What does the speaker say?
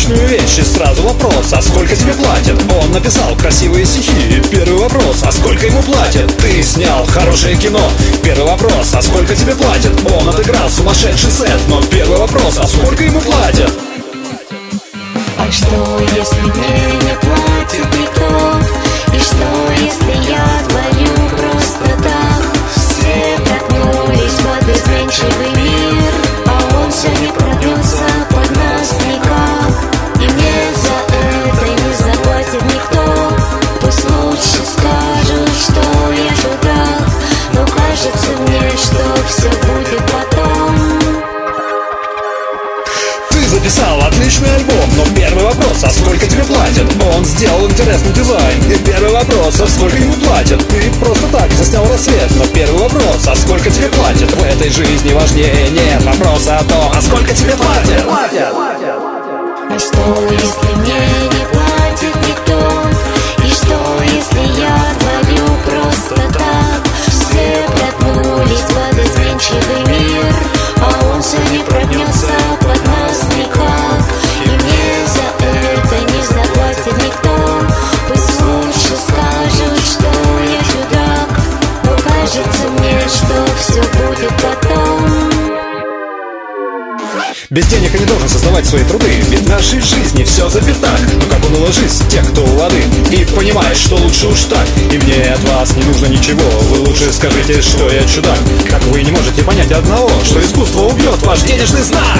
отличную вещь И сразу вопрос, а сколько тебе платят? Он написал красивые стихи Первый вопрос, а сколько ему платят? Ты снял хорошее кино Первый вопрос, а сколько тебе платят? Он отыграл сумасшедший сет Но первый вопрос, а сколько ему платят? А что, если мне не платит Ты записал отличный альбом, но первый вопрос, а сколько тебе платят? Он сделал интересный дизайн И первый вопрос, а сколько ему платят? Ты просто так заснял рассвет Но первый вопрос, а сколько тебе платят? В этой жизни важнее нет вопроса о том, а сколько тебе платят? А что, если мне не платит кажется мне, что все будет потом. Без денег я не должен создавать свои труды Ведь в нашей жизни все за пятак Но как он уложись, тех, кто воды И понимаешь, что лучше уж так. И мне от вас не нужно ничего. Вы лучше скажите, что я чудак. Как вы не можете понять одного Что искусство убьет ваш денежный знак